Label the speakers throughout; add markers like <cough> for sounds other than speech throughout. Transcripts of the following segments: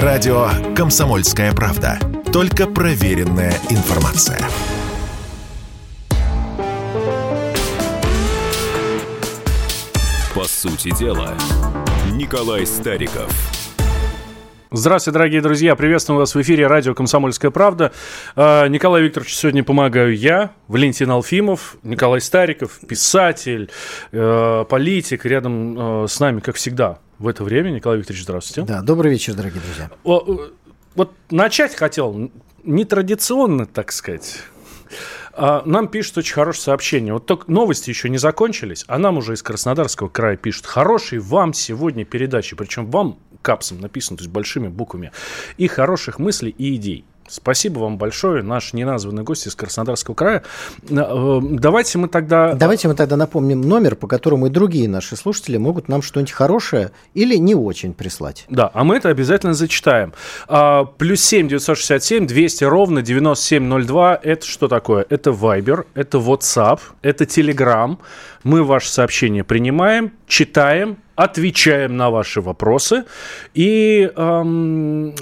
Speaker 1: Радио «Комсомольская правда». Только проверенная информация.
Speaker 2: По сути дела, Николай Стариков.
Speaker 3: Здравствуйте, дорогие друзья. Приветствую вас в эфире радио «Комсомольская правда». А, Николай Викторович сегодня помогаю я, Валентин Алфимов, Николай Стариков, писатель, э, политик. Рядом э, с нами, как всегда, в это время. Николай Викторович, здравствуйте.
Speaker 4: Да, добрый вечер, дорогие друзья.
Speaker 3: О, вот начать хотел нетрадиционно, так сказать. А, нам пишут очень хорошее сообщение. Вот только новости еще не закончились, а нам уже из Краснодарского края пишут. Хорошей вам сегодня передачи. Причем вам капсом написано, то есть большими буквами. И хороших мыслей и идей. Спасибо вам большое, наш неназванный гость из Краснодарского края. Э, давайте мы тогда...
Speaker 4: Давайте мы тогда напомним номер, по которому и другие наши слушатели могут нам что-нибудь хорошее или не очень прислать.
Speaker 3: Да, а мы это обязательно зачитаем. А, плюс семь девятьсот шестьдесят семь двести ровно девяносто семь ноль два. Это что такое? Это Viber, это WhatsApp, это Telegram. Мы ваше сообщение принимаем, читаем, отвечаем на ваши вопросы. И эм,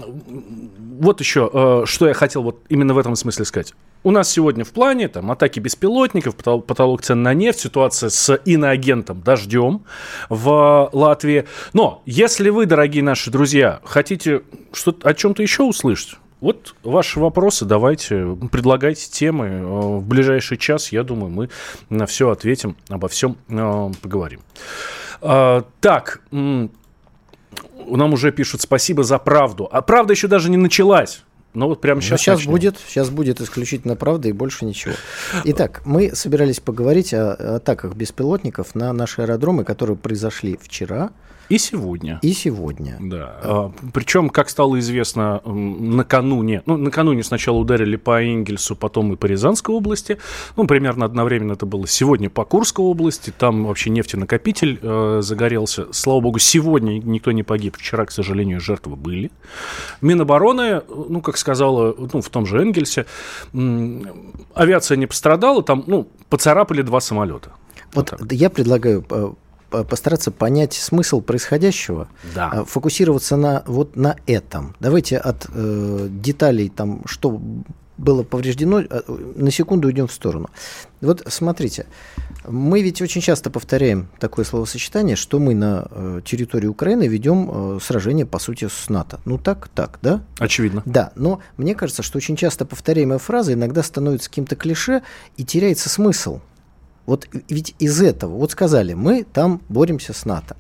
Speaker 3: вот еще, э, что я хотел вот именно в этом смысле сказать. У нас сегодня в плане там атаки беспилотников, потолок, цен на нефть, ситуация с иноагентом Дождем в Латвии. Но если вы, дорогие наши друзья, хотите что о чем-то еще услышать, вот ваши вопросы, давайте, предлагайте темы. Э, в ближайший час, я думаю, мы на все ответим, обо всем э, поговорим. А, так, нам уже пишут спасибо за правду. А правда еще даже не началась. Но вот прямо сейчас.
Speaker 4: сейчас будет, сейчас будет исключительно правда и больше ничего. Итак, мы собирались поговорить о атаках беспилотников на наши аэродромы, которые произошли вчера.
Speaker 3: И сегодня.
Speaker 4: И сегодня.
Speaker 3: Да. А, причем, как стало известно, накануне, ну, накануне сначала ударили по Энгельсу, потом и по Рязанской области. Ну, примерно одновременно это было сегодня по Курской области. Там вообще нефтенакопитель э, загорелся. Слава богу, сегодня никто не погиб. Вчера, к сожалению, жертвы были. Минобороны, ну, как сказала, ну, в том же Энгельсе, авиация не пострадала, там, ну, поцарапали два самолета.
Speaker 4: Вот, вот я предлагаю э, постараться понять смысл происходящего,
Speaker 3: да.
Speaker 4: А, фокусироваться на вот на этом. Давайте от э, деталей там, что было повреждено, э, на секунду уйдем в сторону. Вот смотрите, мы ведь очень часто повторяем такое словосочетание, что мы на э, территории Украины ведем э, сражение, по сути, с НАТО. Ну так, так, да?
Speaker 3: Очевидно.
Speaker 4: Да, но мне кажется, что очень часто повторяемая фраза иногда становится каким-то клише и теряется смысл. Вот ведь из этого, вот сказали, мы там боремся с НАТО.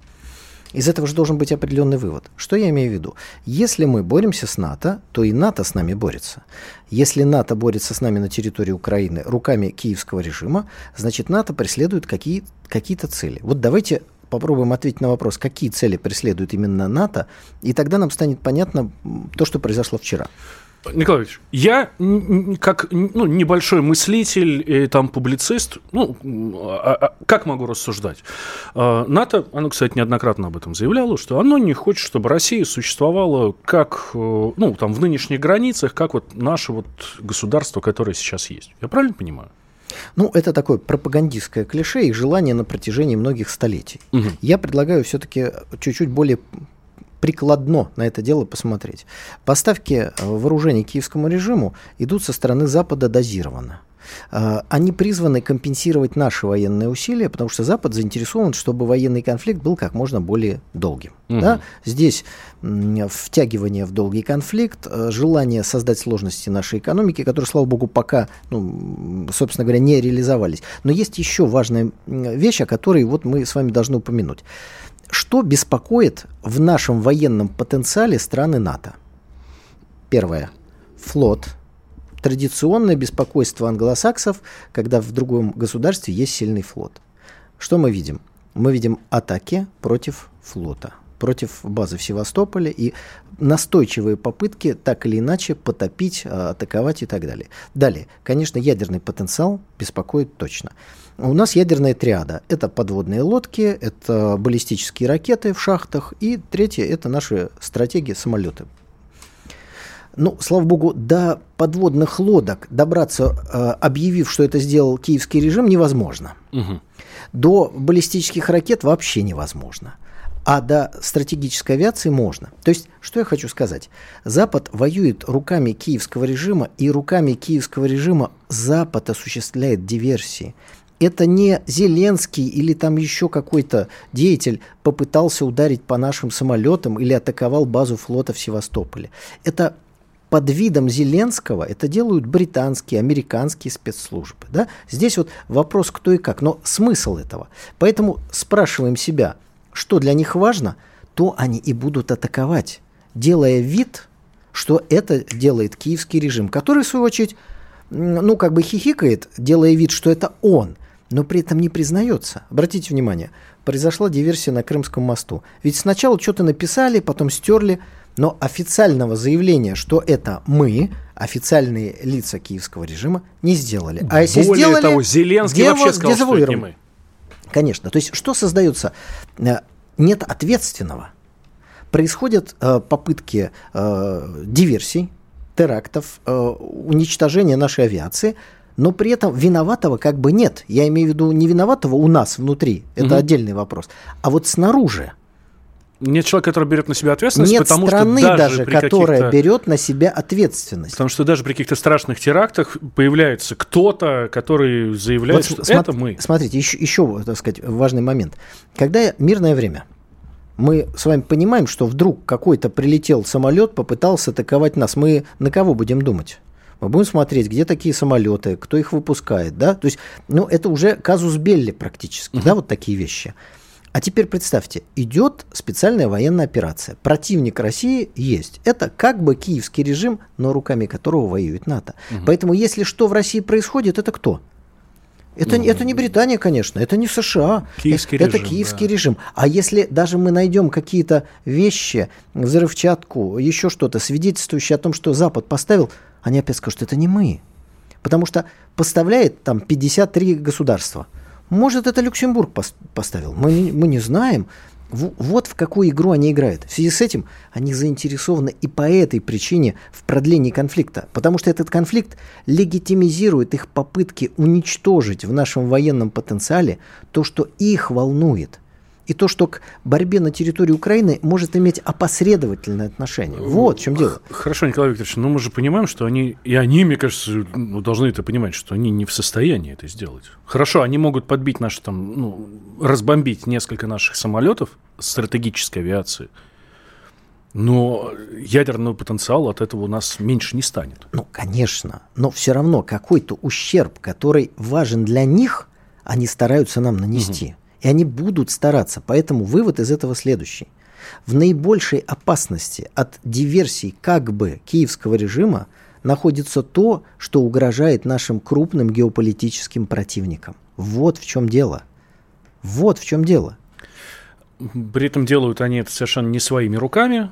Speaker 4: Из этого же должен быть определенный вывод. Что я имею в виду? Если мы боремся с НАТО, то и НАТО с нами борется. Если НАТО борется с нами на территории Украины руками киевского режима, значит НАТО преследует какие, какие-то цели. Вот давайте попробуем ответить на вопрос, какие цели преследует именно НАТО, и тогда нам станет понятно то, что произошло вчера.
Speaker 3: Николай Ильич, я как ну, небольшой мыслитель и там публицист, ну, а, а, как могу рассуждать? А, НАТО, оно, кстати, неоднократно об этом заявляло, что оно не хочет, чтобы Россия существовала как, э, ну, там, в нынешних границах, как вот наше вот государство, которое сейчас есть. Я правильно понимаю?
Speaker 4: Ну, это такое пропагандистское клише и желание на протяжении многих столетий. Угу. Я предлагаю все-таки чуть-чуть более прикладно на это дело посмотреть. Поставки э, вооружений киевскому режиму идут со стороны Запада дозированно. Э, они призваны компенсировать наши военные усилия, потому что Запад заинтересован, чтобы военный конфликт был как можно более долгим. Угу. Да? Здесь втягивание в долгий конфликт, э, желание создать сложности нашей экономики, которые, слава богу, пока, ну, собственно говоря, не реализовались. Но есть еще важная вещь, о которой вот мы с вами должны упомянуть. Что беспокоит в нашем военном потенциале страны НАТО? Первое. Флот. Традиционное беспокойство англосаксов, когда в другом государстве есть сильный флот. Что мы видим? Мы видим атаки против флота, против базы в Севастополе и настойчивые попытки так или иначе потопить, а, атаковать и так далее. Далее, конечно, ядерный потенциал беспокоит точно. У нас ядерная триада. Это подводные лодки, это баллистические ракеты в шахтах, и третье – это наши стратегии самолеты. Ну, слава богу, до подводных лодок добраться, э, объявив, что это сделал киевский режим, невозможно. Угу. До баллистических ракет вообще невозможно. А до стратегической авиации можно. То есть, что я хочу сказать? Запад воюет руками киевского режима, и руками киевского режима Запад осуществляет диверсии. Это не Зеленский или там еще какой-то деятель попытался ударить по нашим самолетам или атаковал базу флота в Севастополе. Это под видом Зеленского это делают британские, американские спецслужбы. Да? Здесь вот вопрос кто и как, но смысл этого. Поэтому спрашиваем себя, что для них важно, то они и будут атаковать, делая вид, что это делает киевский режим, который, в свою очередь, ну, как бы хихикает, делая вид, что это он, но при этом не признается. Обратите внимание, произошла диверсия на Крымском мосту. Ведь сначала что-то написали, потом стерли, но официального заявления, что это мы, официальные лица киевского режима, не сделали.
Speaker 3: А если Более сделали, того, Зеленский вообще сказал, что это не мы.
Speaker 4: Конечно. То есть что создается? Э, нет ответственного. Происходят э, попытки э, диверсий, терактов, э, уничтожения нашей авиации, но при этом виноватого как бы нет. Я имею в виду не виноватого у нас внутри, это угу. отдельный вопрос, а вот снаружи.
Speaker 3: Нет человека, который берет на себя ответственность,
Speaker 4: Нет
Speaker 3: потому
Speaker 4: страны
Speaker 3: что
Speaker 4: даже, даже которая берет на себя ответственность.
Speaker 3: Потому что даже при каких-то страшных терактах появляется кто-то, который заявляет, вот, что см- это мы.
Speaker 4: Смотрите, еще, еще, так сказать, важный момент. Когда мирное время, мы с вами понимаем, что вдруг какой-то прилетел самолет, попытался атаковать нас. Мы на кого будем думать? Мы будем смотреть, где такие самолеты, кто их выпускает, да? То есть, ну, это уже казус Белли практически, uh-huh. да, вот такие вещи. А теперь представьте, идет специальная военная операция. Противник России есть. Это как бы киевский режим, но руками которого воюет НАТО. Угу. Поэтому если что в России происходит, это кто? Это, ну, это не Британия, конечно, это не США. Киевский это, режим, это киевский да. режим. А если даже мы найдем какие-то вещи, взрывчатку, еще что-то, свидетельствующие о том, что Запад поставил, они опять скажут, что это не мы. Потому что поставляет там 53 государства – может, это Люксембург поставил. Мы, мы не знаем. Вот в какую игру они играют. В связи с этим они заинтересованы и по этой причине в продлении конфликта. Потому что этот конфликт легитимизирует их попытки уничтожить в нашем военном потенциале то, что их волнует и то, что к борьбе на территории Украины может иметь опосредовательное отношение. Вот в чем дело.
Speaker 3: Хорошо, Николай Викторович, но мы же понимаем, что они, и они, мне кажется, ну, должны это понимать, что они не в состоянии это сделать. Хорошо, они могут подбить наши там, ну, разбомбить несколько наших самолетов стратегической авиации, но ядерного потенциала от этого у нас меньше не станет.
Speaker 4: Ну, конечно. Но все равно какой-то ущерб, который важен для них, они стараются нам нанести. Угу. И они будут стараться. Поэтому вывод из этого следующий. В наибольшей опасности от диверсий как бы киевского режима находится то, что угрожает нашим крупным геополитическим противникам. Вот в чем дело. Вот в чем дело.
Speaker 3: При этом делают они это совершенно не своими руками,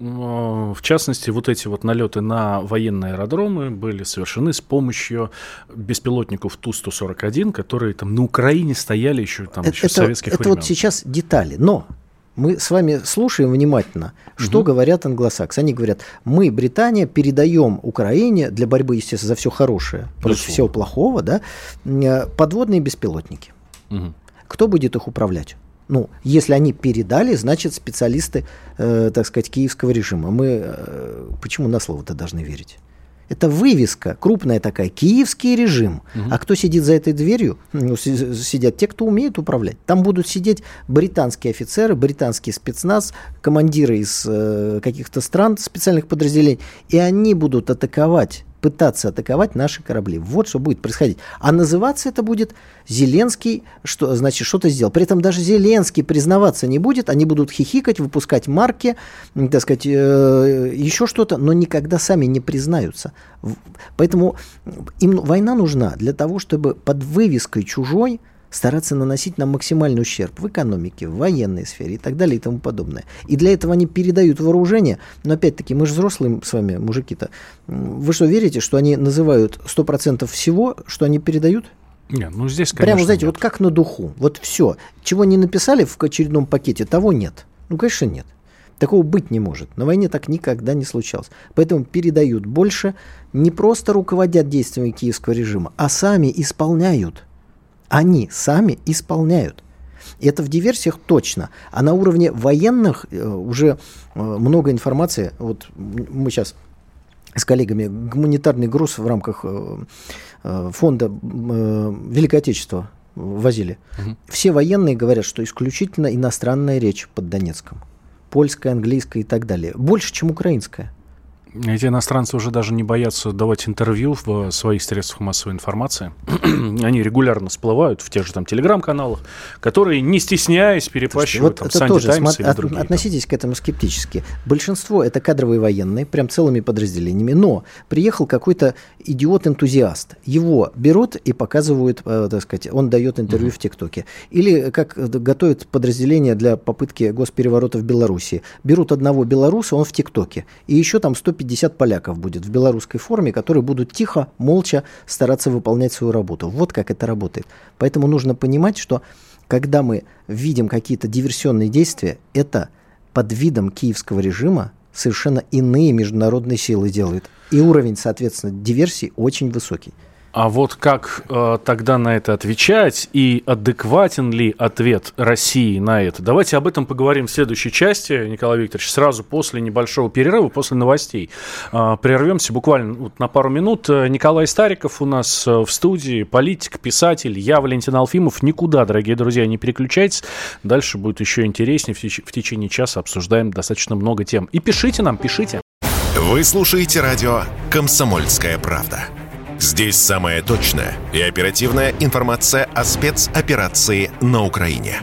Speaker 3: в частности, вот эти вот налеты на военные аэродромы были совершены с помощью беспилотников Ту-141, которые там на Украине стояли еще там это, еще с советских
Speaker 4: это
Speaker 3: времен.
Speaker 4: вот сейчас детали, но мы с вами слушаем внимательно, что угу. говорят англосаксы. Они говорят, мы, Британия, передаем Украине для борьбы, естественно, за все хорошее, против всего плохого, да, подводные беспилотники. Угу. Кто будет их управлять? Ну, если они передали, значит, специалисты, э, так сказать, киевского режима. Мы э, почему на слово-то должны верить? Это вывеска, крупная такая, киевский режим. Угу. А кто сидит за этой дверью? Ну, сидят те, кто умеет управлять. Там будут сидеть британские офицеры, британский спецназ, командиры из э, каких-то стран, специальных подразделений. И они будут атаковать пытаться атаковать наши корабли. Вот что будет происходить. А называться это будет Зеленский, что значит что-то сделал. При этом даже Зеленский признаваться не будет, они будут хихикать, выпускать марки, так сказать, э, еще что-то, но никогда сами не признаются. Поэтому им война нужна для того, чтобы под вывеской чужой стараться наносить нам максимальный ущерб в экономике, в военной сфере и так далее и тому подобное. И для этого они передают вооружение, но опять-таки мы же взрослые с вами, мужики-то. Вы что, верите, что они называют 100% всего, что они передают?
Speaker 3: Нет, ну здесь,
Speaker 4: конечно, Прямо, знаете, нет. вот как на духу. Вот все. Чего не написали в очередном пакете, того нет. Ну, конечно, нет. Такого быть не может. На войне так никогда не случалось. Поэтому передают больше, не просто руководят действиями киевского режима, а сами исполняют – они сами исполняют. Это в диверсиях точно. А на уровне военных э, уже э, много информации. Вот мы сейчас с коллегами гуманитарный груз в рамках э, фонда Великой Отечества возили. Угу. Все военные говорят, что исключительно иностранная речь под Донецком. Польская, английская и так далее. Больше, чем украинская.
Speaker 3: Эти иностранцы уже даже не боятся давать интервью в своих средствах массовой информации. <clears throat> Они регулярно всплывают в тех же там телеграм-каналах, которые, не стесняясь, перепащивают
Speaker 4: вот там, это тоже, Times см- или другие. Относитесь там. к этому скептически. Большинство это кадровые военные, прям целыми подразделениями, но приехал какой-то идиот-энтузиаст. Его берут и показывают, э, так сказать, он дает интервью uh-huh. в ТикТоке. Или как готовят подразделение для попытки госпереворота в Беларуси. Берут одного белоруса, он в ТикТоке. И еще там 150 150 поляков будет в белорусской форме, которые будут тихо, молча стараться выполнять свою работу. Вот как это работает. Поэтому нужно понимать, что когда мы видим какие-то диверсионные действия, это под видом киевского режима совершенно иные международные силы делают. И уровень, соответственно, диверсии очень высокий.
Speaker 3: А вот как э, тогда на это отвечать и адекватен ли ответ России на это? Давайте об этом поговорим в следующей части, Николай Викторович, сразу после небольшого перерыва, после новостей. Э, прервемся буквально вот на пару минут. Николай Стариков у нас э, в студии, политик, писатель. Я Валентин Алфимов. Никуда, дорогие друзья, не переключайтесь. Дальше будет еще интереснее. В, теч- в течение часа обсуждаем достаточно много тем. И пишите нам, пишите.
Speaker 1: Вы слушаете радио «Комсомольская правда». Здесь самая точная и оперативная информация о спецоперации на Украине.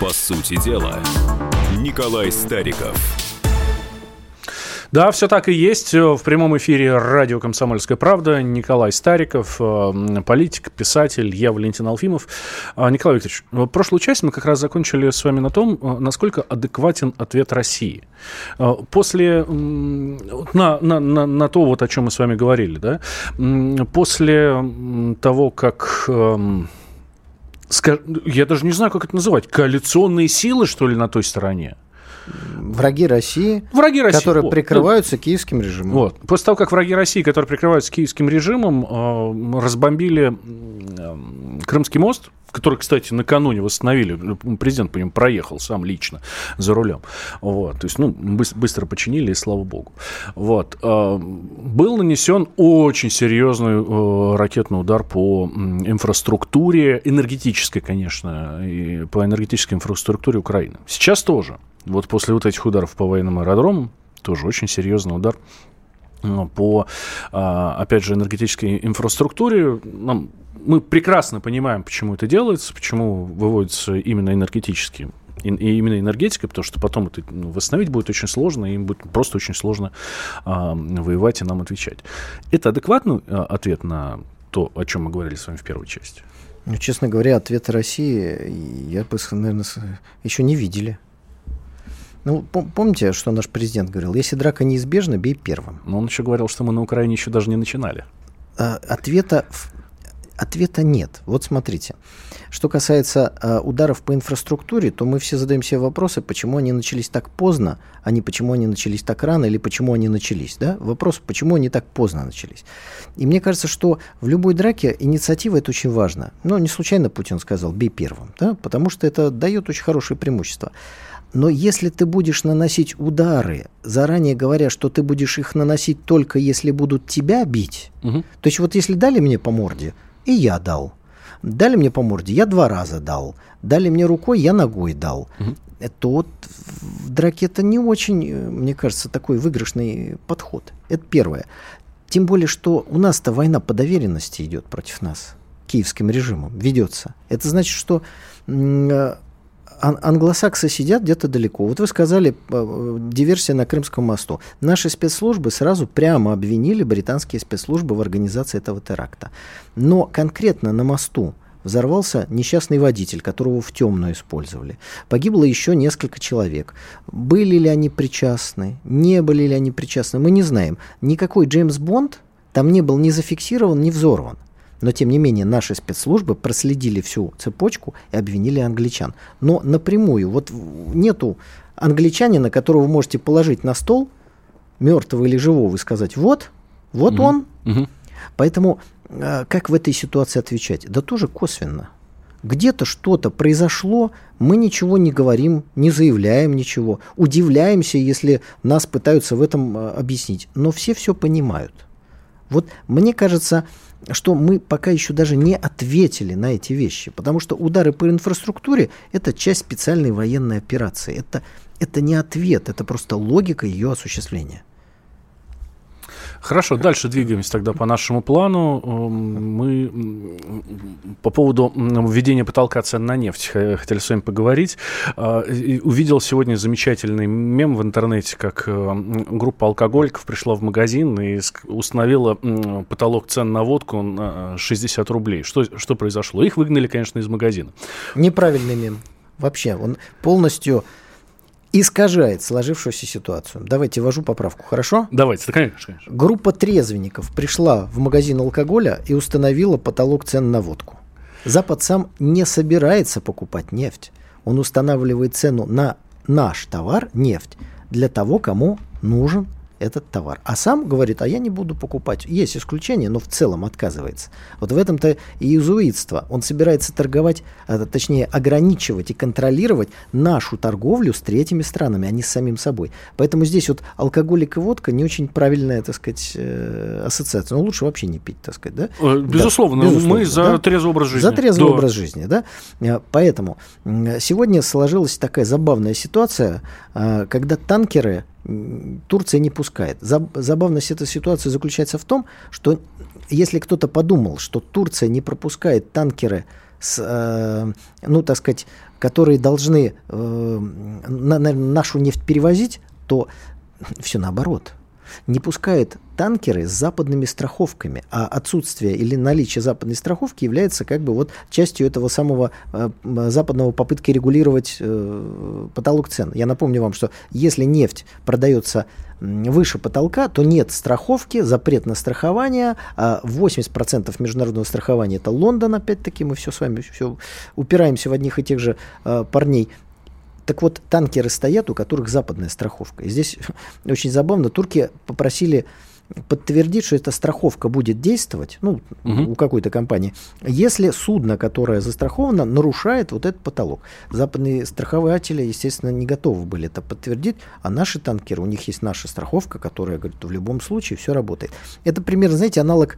Speaker 2: По сути дела, Николай Стариков.
Speaker 3: Да, все так и есть. В прямом эфире радио «Комсомольская правда». Николай Стариков, э, политик, писатель, я Валентин Алфимов. А, Николай Викторович, в прошлую часть мы как раз закончили с вами на том, э, насколько адекватен ответ России. Э, после, на, на, на, на то, вот о чем мы с вами говорили, да, после того, как эм, я даже не знаю, как это называть, коалиционные силы, что ли, на той стороне?
Speaker 4: Враги России,
Speaker 3: враги России
Speaker 4: которые вот. прикрываются ну, киевским режимом.
Speaker 3: Вот. После того, как враги России, которые прикрываются киевским режимом, э, разбомбили э, Крымский мост, который, кстати, накануне восстановили, президент по нему проехал сам лично за рулем. Вот, то есть, ну, быстро починили, и слава богу. Вот. Э, был нанесен очень серьезный э, ракетный удар по инфраструктуре, энергетической, конечно, и по энергетической инфраструктуре Украины. Сейчас тоже. Вот после вот этих ударов по военным аэродромам, тоже очень серьезный удар по, опять же, энергетической инфраструктуре. Нам мы прекрасно понимаем, почему это делается, почему выводится именно энергетически и именно энергетика, потому что потом это ну, восстановить будет очень сложно, им будет просто очень сложно а, воевать и нам отвечать. Это адекватный а, ответ на то, о чем мы говорили с вами в первой части?
Speaker 4: Ну, честно говоря, ответа России я бы, наверное, еще не видели. Ну, помните, что наш президент говорил? Если драка неизбежна, бей первым.
Speaker 3: Но он еще говорил, что мы на Украине еще даже не начинали.
Speaker 4: А, ответа Ответа нет. Вот смотрите. Что касается э, ударов по инфраструктуре, то мы все задаем себе вопросы, почему они начались так поздно, а не почему они начались так рано или почему они начались. Да? Вопрос, почему они так поздно начались. И мне кажется, что в любой драке инициатива это очень важно. Но не случайно Путин сказал «бей первым», да? потому что это дает очень хорошее преимущество. Но если ты будешь наносить удары, заранее говоря, что ты будешь их наносить только если будут тебя бить, угу. то есть вот если дали мне по морде, и я дал. Дали мне по морде, я два раза дал. Дали мне рукой, я ногой дал. Угу. Это вот в драке это не очень, мне кажется, такой выигрышный подход. Это первое. Тем более, что у нас-то война по доверенности идет против нас, киевским режимом, ведется. Это значит, что англосаксы сидят где-то далеко. Вот вы сказали, э, диверсия на Крымском мосту. Наши спецслужбы сразу прямо обвинили британские спецслужбы в организации этого теракта. Но конкретно на мосту взорвался несчастный водитель, которого в темную использовали. Погибло еще несколько человек. Были ли они причастны, не были ли они причастны, мы не знаем. Никакой Джеймс Бонд там не был ни зафиксирован, ни взорван. Но, тем не менее, наши спецслужбы проследили всю цепочку и обвинили англичан. Но напрямую, вот нету англичанина, которого вы можете положить на стол, мертвого или живого, и сказать, вот, вот угу. он. Угу. Поэтому э, как в этой ситуации отвечать? Да тоже косвенно. Где-то что-то произошло, мы ничего не говорим, не заявляем ничего, удивляемся, если нас пытаются в этом э, объяснить. Но все все понимают. Вот мне кажется, что мы пока еще даже не ответили на эти вещи, потому что удары по инфраструктуре – это часть специальной военной операции. Это, это не ответ, это просто логика ее осуществления.
Speaker 3: Хорошо, дальше двигаемся тогда по нашему плану. Эм, мы по поводу введения потолка цен на нефть хотели с вами поговорить. А, увидел сегодня замечательный мем в интернете, как э, группа алкоголиков пришла в магазин и установила потолок цен на водку на 60 рублей. Что, что произошло? Их выгнали, конечно, из магазина.
Speaker 4: Неправильный мем. Вообще, он полностью искажает сложившуюся ситуацию. Давайте ввожу поправку, хорошо?
Speaker 3: Давайте, конечно,
Speaker 4: конечно. Группа трезвенников пришла в магазин алкоголя и установила потолок цен на водку. Запад сам не собирается покупать нефть. Он устанавливает цену на наш товар, нефть, для того, кому нужен этот товар. А сам говорит, а я не буду покупать. Есть исключения, но в целом отказывается. Вот в этом-то и изуитство. Он собирается торговать, а, точнее ограничивать и контролировать нашу торговлю с третьими странами, а не с самим собой. Поэтому здесь вот алкоголик и водка не очень правильная, так сказать, э, ассоциация. Ну, лучше вообще не пить, так сказать, да?
Speaker 3: Безусловно, да, безусловно мы за да? трезвый образ жизни.
Speaker 4: За трезвый да. образ жизни, да. Э, поэтому сегодня сложилась такая забавная ситуация, э, когда танкеры Турция не пускает. Забавность этой ситуации заключается в том, что если кто-то подумал, что Турция не пропускает танкеры, с, э, ну, так сказать, которые должны э, на, на, нашу нефть перевозить, то все наоборот не пускает танкеры с западными страховками, а отсутствие или наличие западной страховки является как бы вот частью этого самого э, западного попытки регулировать э, потолок цен. Я напомню вам, что если нефть продается выше потолка, то нет страховки, запрет на страхование, а 80% международного страхования это Лондон, опять-таки мы все с вами все упираемся в одних и тех же э, парней. Так вот, танкеры стоят, у которых западная страховка. И здесь <laughs> очень забавно, турки попросили подтвердить, что эта страховка будет действовать, ну, угу. у какой-то компании, если судно, которое застраховано, нарушает вот этот потолок. Западные страхователи, естественно, не готовы были это подтвердить, а наши танкеры, у них есть наша страховка, которая говорит, в любом случае все работает. Это примерно, знаете, аналог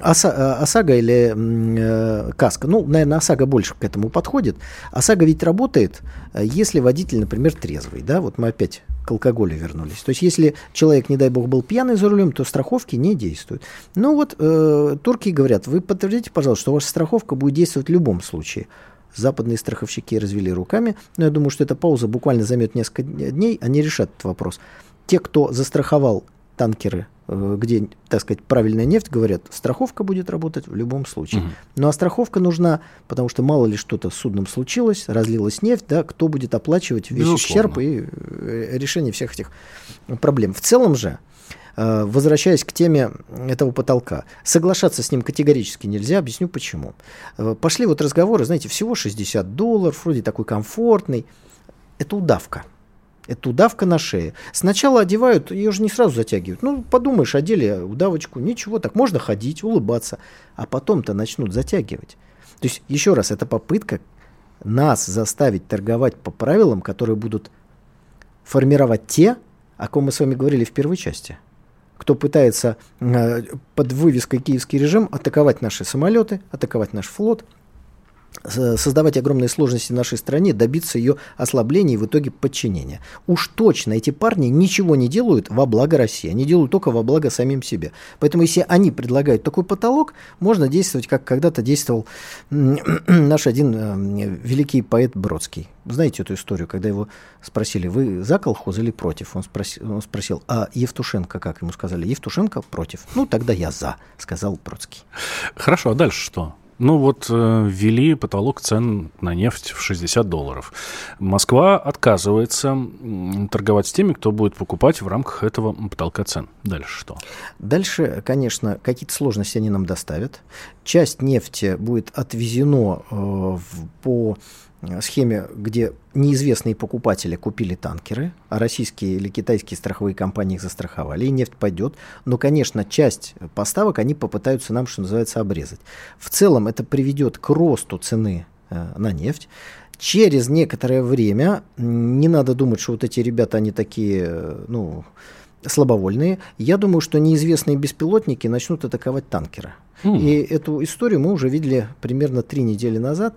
Speaker 4: Оса, э, ОСАГО или э, КАСКО, ну, наверное, ОСАГО больше к этому подходит. ОСАГО ведь работает, э, если водитель, например, трезвый, да, вот мы опять к алкоголю вернулись. То есть, если человек, не дай бог, был пьяный за рулем, то страховки не действуют. Ну вот, э, турки говорят, вы подтвердите, пожалуйста, что ваша страховка будет действовать в любом случае. Западные страховщики развели руками, но я думаю, что эта пауза буквально займет несколько дней, они решат этот вопрос. Те, кто застраховал танкеры где, так сказать, правильная нефть, говорят, страховка будет работать в любом случае. Угу. Ну а страховка нужна, потому что мало ли что-то с судном случилось, разлилась нефть, да, кто будет оплачивать весь Безусловно. ущерб и э, решение всех этих проблем. В целом же, э, возвращаясь к теме этого потолка, соглашаться с ним категорически нельзя, объясню почему. Пошли вот разговоры, знаете, всего 60 долларов, вроде такой комфортный. Это удавка. Это удавка на шее. Сначала одевают, ее же не сразу затягивают. Ну, подумаешь, одели удавочку, ничего, так можно ходить, улыбаться. А потом-то начнут затягивать. То есть, еще раз, это попытка нас заставить торговать по правилам, которые будут формировать те, о ком мы с вами говорили в первой части. Кто пытается э, под вывеской «Киевский режим» атаковать наши самолеты, атаковать наш флот – создавать огромные сложности нашей стране, добиться ее ослабления и в итоге подчинения. Уж точно эти парни ничего не делают во благо России, они делают только во благо самим себе. Поэтому если они предлагают такой потолок, можно действовать, как когда-то действовал <clears throat> наш один э, великий поэт Бродский. Знаете эту историю, когда его спросили, вы за колхоз или против? Он спросил, он спросил а Евтушенко как? Ему сказали, Евтушенко против. Ну, тогда я за, сказал Бродский.
Speaker 3: Хорошо, а дальше что? Ну вот э, ввели потолок цен на нефть в 60 долларов. Москва отказывается торговать с теми, кто будет покупать в рамках этого потолка цен. Дальше что?
Speaker 4: Дальше, конечно, какие-то сложности они нам доставят. Часть нефти будет отвезено э, в, по схеме, где неизвестные покупатели купили танкеры, а российские или китайские страховые компании их застраховали, и нефть пойдет. Но, конечно, часть поставок они попытаются нам, что называется, обрезать. В целом это приведет к росту цены э, на нефть. Через некоторое время, не надо думать, что вот эти ребята, они такие, э, ну, слабовольные. Я думаю, что неизвестные беспилотники начнут атаковать танкеры. Mm. И эту историю мы уже видели примерно три недели назад.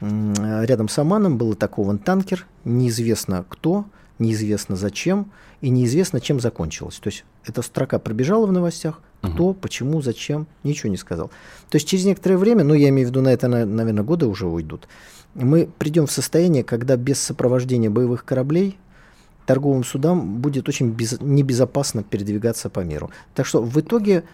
Speaker 4: Рядом с Оманом был атакован танкер, неизвестно кто, неизвестно зачем, и неизвестно, чем закончилось. То есть эта строка пробежала в новостях, кто, угу. почему, зачем, ничего не сказал. То есть через некоторое время, ну я имею в виду на это, наверное, годы уже уйдут, мы придем в состояние, когда без сопровождения боевых кораблей торговым судам будет очень без, небезопасно передвигаться по миру. Так что в итоге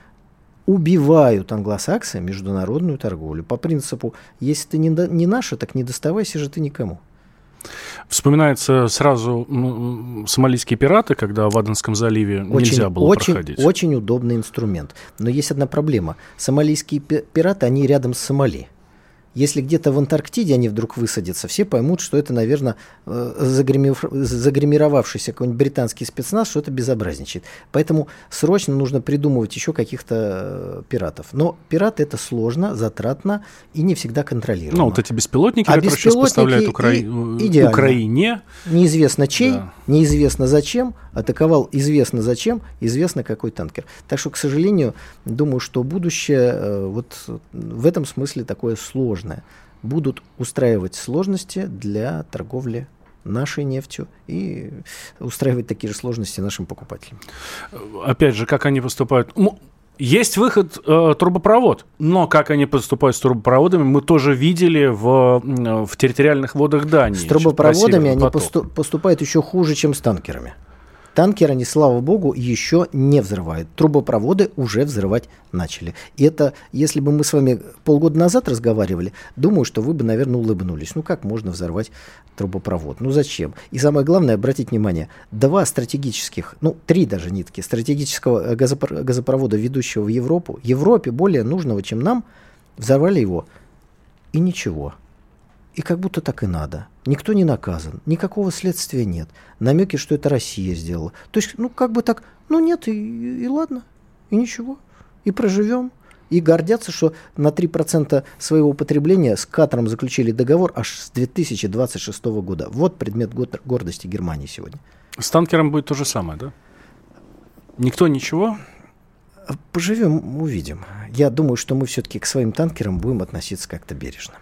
Speaker 4: убивают англосаксы международную торговлю по принципу, если ты не, не наша, так не доставайся же ты никому.
Speaker 3: Вспоминается сразу ну, сомалийские пираты, когда в Аденском заливе очень, нельзя было
Speaker 4: очень,
Speaker 3: проходить.
Speaker 4: Очень удобный инструмент. Но есть одна проблема. Сомалийские пираты, они рядом с Сомали. Если где-то в Антарктиде они вдруг высадятся, все поймут, что это, наверное, э, загримировавшийся какой-нибудь британский спецназ, что это безобразничает. Поэтому срочно нужно придумывать еще каких-то э, пиратов. Но пираты это сложно, затратно и не всегда контролируемо.
Speaker 3: Ну, вот эти беспилотники, а которые беспилотники сейчас поставляют Укра... и, Украине.
Speaker 4: Неизвестно чей, да. неизвестно зачем, атаковал известно зачем, известно какой танкер. Так что, к сожалению, думаю, что будущее э, вот в этом смысле такое сложное. Будут устраивать сложности для торговли нашей нефтью и устраивать такие же сложности нашим покупателям.
Speaker 3: Опять же, как они поступают? Есть выход э, трубопровод, но как они поступают с трубопроводами, мы тоже видели в, в территориальных водах Дании.
Speaker 4: С трубопроводами они поступают еще хуже, чем с танкерами. Танкеры, они, слава богу, еще не взрывают. Трубопроводы уже взрывать начали. И это, если бы мы с вами полгода назад разговаривали, думаю, что вы бы, наверное, улыбнулись. Ну как можно взорвать трубопровод? Ну зачем? И самое главное, обратить внимание, два стратегических, ну три даже нитки, стратегического газопровода, ведущего в Европу, Европе более нужного, чем нам, взорвали его. И ничего. И как будто так и надо. Никто не наказан, никакого следствия нет. Намеки, что это Россия сделала. То есть, ну, как бы так, ну нет, и, и ладно, и ничего. И проживем. И гордятся, что на 3% своего потребления с Катаром заключили договор аж с 2026 года. Вот предмет гордости Германии сегодня.
Speaker 3: С танкером будет то же самое, да? Никто ничего?
Speaker 4: Поживем, увидим. Я думаю, что мы все-таки к своим танкерам будем относиться как-то бережно.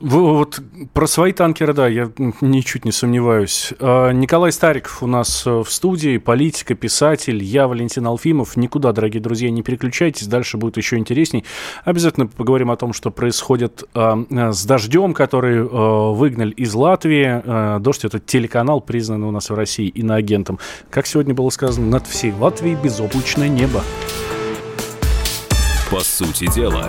Speaker 3: Вот про свои танкеры, да, я ничуть не сомневаюсь. А, Николай Стариков у нас э, в студии, политика, писатель. Я Валентин Алфимов. Никуда, дорогие друзья, не переключайтесь, дальше будет еще интересней. Обязательно поговорим о том, что происходит а, э, с дождем, который э, выгнали из Латвии. Дождь — это телеканал, признанный у нас в России иноагентом. Как сегодня было сказано, над всей Латвией безоблачное небо.
Speaker 2: По сути дела...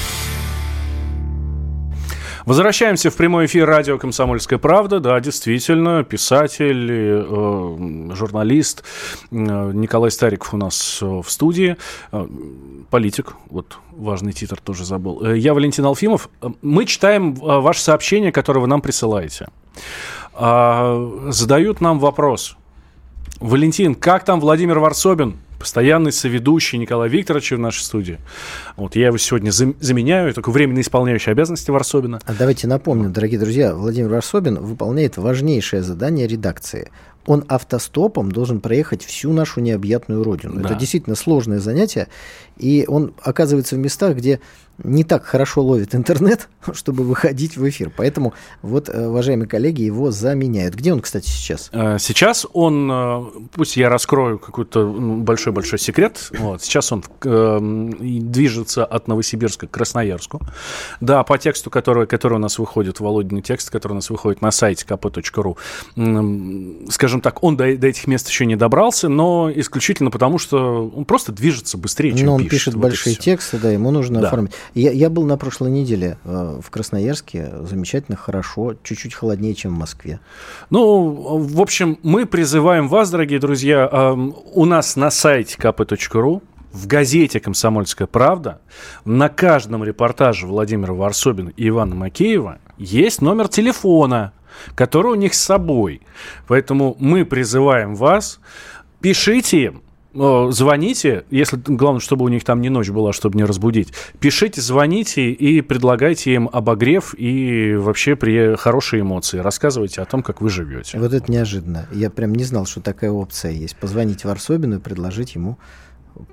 Speaker 3: Возвращаемся в прямой эфир радио «Комсомольская правда». Да, действительно, писатель, э, журналист э, Николай Стариков у нас э, в студии. Э, политик, вот важный титр тоже забыл. Э, я Валентин Алфимов. Мы читаем э, ваше сообщение, которое вы нам присылаете. Э, задают нам вопрос. Валентин, как там Владимир Варсобин? Постоянный соведущий Николай Викторович в нашей студии. Вот я его сегодня заменяю, такой временно исполняющий обязанности Варсобина.
Speaker 4: А давайте напомним, дорогие друзья, Владимир Варсобин выполняет важнейшее задание редакции. Он автостопом должен проехать всю нашу необъятную родину. Да. Это действительно сложное занятие, и он оказывается в местах, где не так хорошо ловит интернет, <laughs> чтобы выходить в эфир. Поэтому вот, э, уважаемые коллеги, его заменяют. Где он, кстати, сейчас?
Speaker 3: Э, сейчас он, э, пусть я раскрою какой-то большой-большой секрет, вот, сейчас он э, движется от Новосибирска к Красноярску. Да, по тексту, который, который у нас выходит, Володин текст, который у нас выходит на сайте kp.ru, скажем так, он до, до этих мест еще не добрался, но исключительно потому, что он просто движется быстрее, чем
Speaker 4: но он
Speaker 3: пишет.
Speaker 4: пишет вот большие тексты, да, ему нужно да. оформить. Я, я был на прошлой неделе э, в Красноярске, замечательно, хорошо, чуть-чуть холоднее, чем в Москве.
Speaker 3: Ну, в общем, мы призываем вас, дорогие друзья, э, у нас на сайте kp.ru в газете «Комсомольская правда» на каждом репортаже Владимира Варсобина и Ивана Макеева есть номер телефона, который у них с собой. Поэтому мы призываем вас, пишите им, звоните, если главное, чтобы у них там не ночь была, чтобы не разбудить. Пишите, звоните и предлагайте им обогрев и вообще при хорошие эмоции. Рассказывайте о том, как вы живете.
Speaker 4: Вот это неожиданно. Я прям не знал, что такая опция есть. Позвонить Варсобину и предложить ему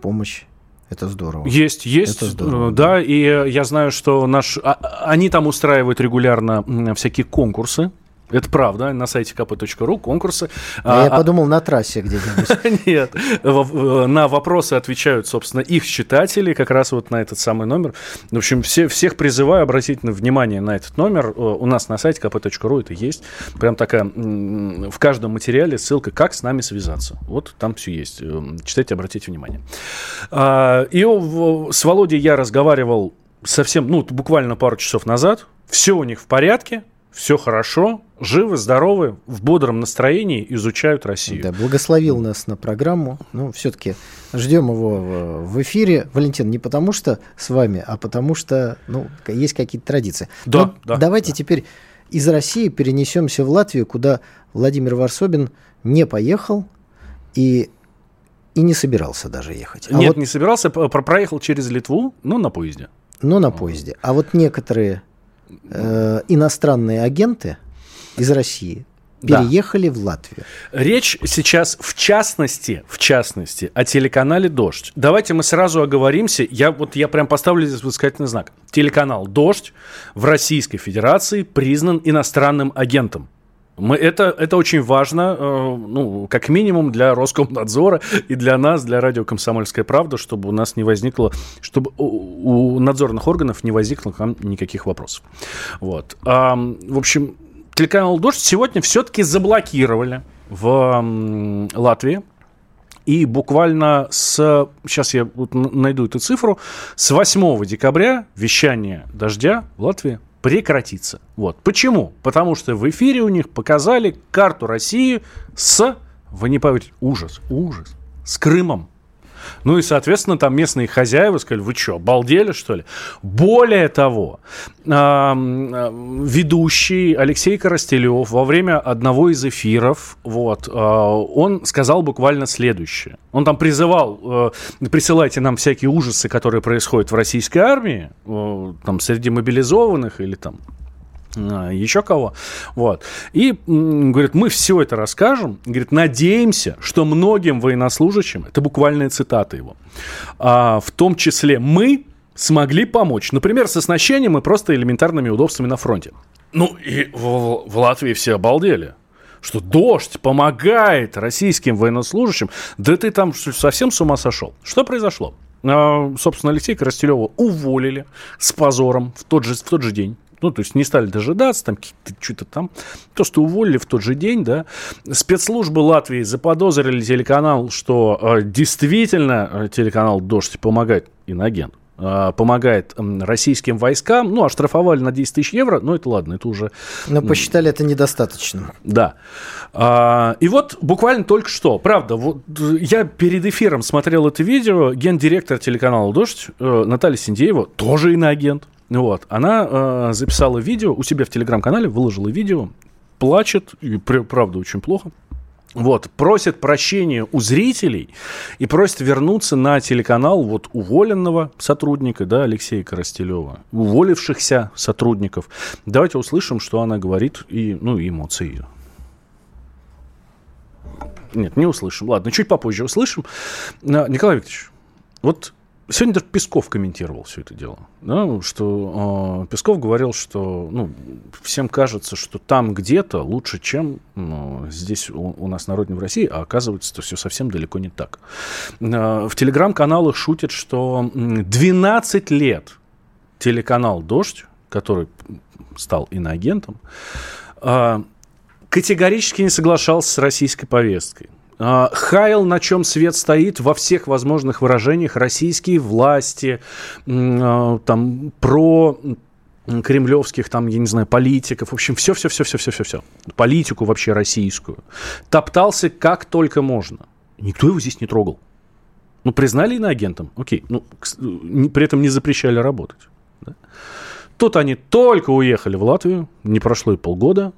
Speaker 4: помощь это здорово.
Speaker 3: Есть, есть, это здорово, да, да, и я знаю, что наш, а, они там устраивают регулярно всякие конкурсы это правда, на сайте kp.ru конкурсы.
Speaker 4: А, я а, подумал, на трассе где-нибудь. <laughs>
Speaker 3: Нет, на вопросы отвечают, собственно, их читатели, как раз вот на этот самый номер. В общем, все, всех призываю обратить внимание на этот номер. У нас на сайте kp.ru это есть. Прям такая, в каждом материале ссылка, как с нами связаться. Вот там все есть. Эм, читайте, обратите внимание. А, и с Володей я разговаривал совсем, ну, буквально пару часов назад. Все у них в порядке все хорошо, живы, здоровы, в бодром настроении изучают Россию.
Speaker 4: Да, благословил нас на программу. Ну, все-таки ждем его в эфире. Валентин, не потому что с вами, а потому что, ну, есть какие-то традиции.
Speaker 3: Да, Но да.
Speaker 4: Давайте
Speaker 3: да.
Speaker 4: теперь из России перенесемся в Латвию, куда Владимир Варсобин не поехал и и не собирался даже ехать.
Speaker 3: А Нет, вот... не собирался, проехал через Литву, но на поезде.
Speaker 4: Но на поезде. А вот некоторые э, иностранные агенты из России переехали да. в Латвию.
Speaker 3: Речь сейчас в частности, в частности, о телеканале «Дождь». Давайте мы сразу оговоримся. Я вот я прям поставлю здесь высказательный знак. Телеканал «Дождь» в Российской Федерации признан иностранным агентом. Мы, это, это очень важно, э, ну, как минимум для Роскомнадзора и для нас, для радио «Комсомольская правда», чтобы у нас не возникло, чтобы у, у надзорных органов не возникло к нам никаких вопросов. Вот. А, в общем, телеканал «Дождь» сегодня все-таки заблокировали в Латвии. И буквально с, сейчас я найду эту цифру, с 8 декабря вещание «Дождя» в Латвии прекратится. Вот. Почему? Потому что в эфире у них показали карту России с, вы не поверите, ужас, ужас, с Крымом. Ну и, соответственно, там местные хозяева сказали, вы что, обалдели, что ли? Более того, ведущий Алексей Коростелев во время одного из эфиров, вот, а, он сказал буквально следующее. Он там призывал, э, присылайте нам всякие ужасы, которые происходят в российской армии, э, там, среди мобилизованных или там еще кого. Вот. И говорит, мы все это расскажем. Говорит, надеемся, что многим военнослужащим, это буквальная цитата его, а, в том числе мы смогли помочь. Например, с оснащением и просто элементарными удобствами на фронте. Ну и в, в Латвии все обалдели что дождь помогает российским военнослужащим. Да ты там совсем с ума сошел. Что произошло? А, собственно, Алексея Коростелева уволили с позором в тот же, в тот же день. Ну, то есть не стали дожидаться, там что-то там. То, что уволили в тот же день, да. Спецслужбы Латвии заподозрили телеканал, что э, действительно э, телеканал «Дождь» помогает иноагент э, помогает российским войскам. Ну, оштрафовали на 10 тысяч евро, но это ладно, это уже...
Speaker 4: Но посчитали это недостаточно.
Speaker 3: Да. А, и вот буквально только что, правда, вот я перед эфиром смотрел это видео, гендиректор телеканала «Дождь» Наталья Синдеева, тоже иноагент, вот. Она э, записала видео у себя в телеграм-канале, выложила видео, плачет, и правда очень плохо. Вот, просит прощения у зрителей и просит вернуться на телеканал вот уволенного сотрудника, да, Алексея Коростелева, уволившихся сотрудников. Давайте услышим, что она говорит и, ну, эмоции ее. Нет, не услышим. Ладно, чуть попозже услышим. Николай Викторович, вот Сегодня даже Песков комментировал все это дело. Да, что э, Песков говорил, что ну, всем кажется, что там где-то лучше, чем ну, здесь у, у нас на родине в России, а оказывается, что все совсем далеко не так. Э, в телеграм-каналах шутят, что 12 лет телеканал «Дождь», который стал иноагентом, э, категорически не соглашался с российской повесткой. А, Хайл, на чем свет стоит во всех возможных выражениях российские власти, а, там, про кремлевских, там, я не знаю, политиков, в общем, все-все-все-все-все-все-все. Политику вообще российскую. Топтался как только можно. Никто его здесь не трогал. Ну, признали иноагентом, окей. Ну, при этом не запрещали работать. Да? Тут они только уехали в Латвию, не прошло и полгода,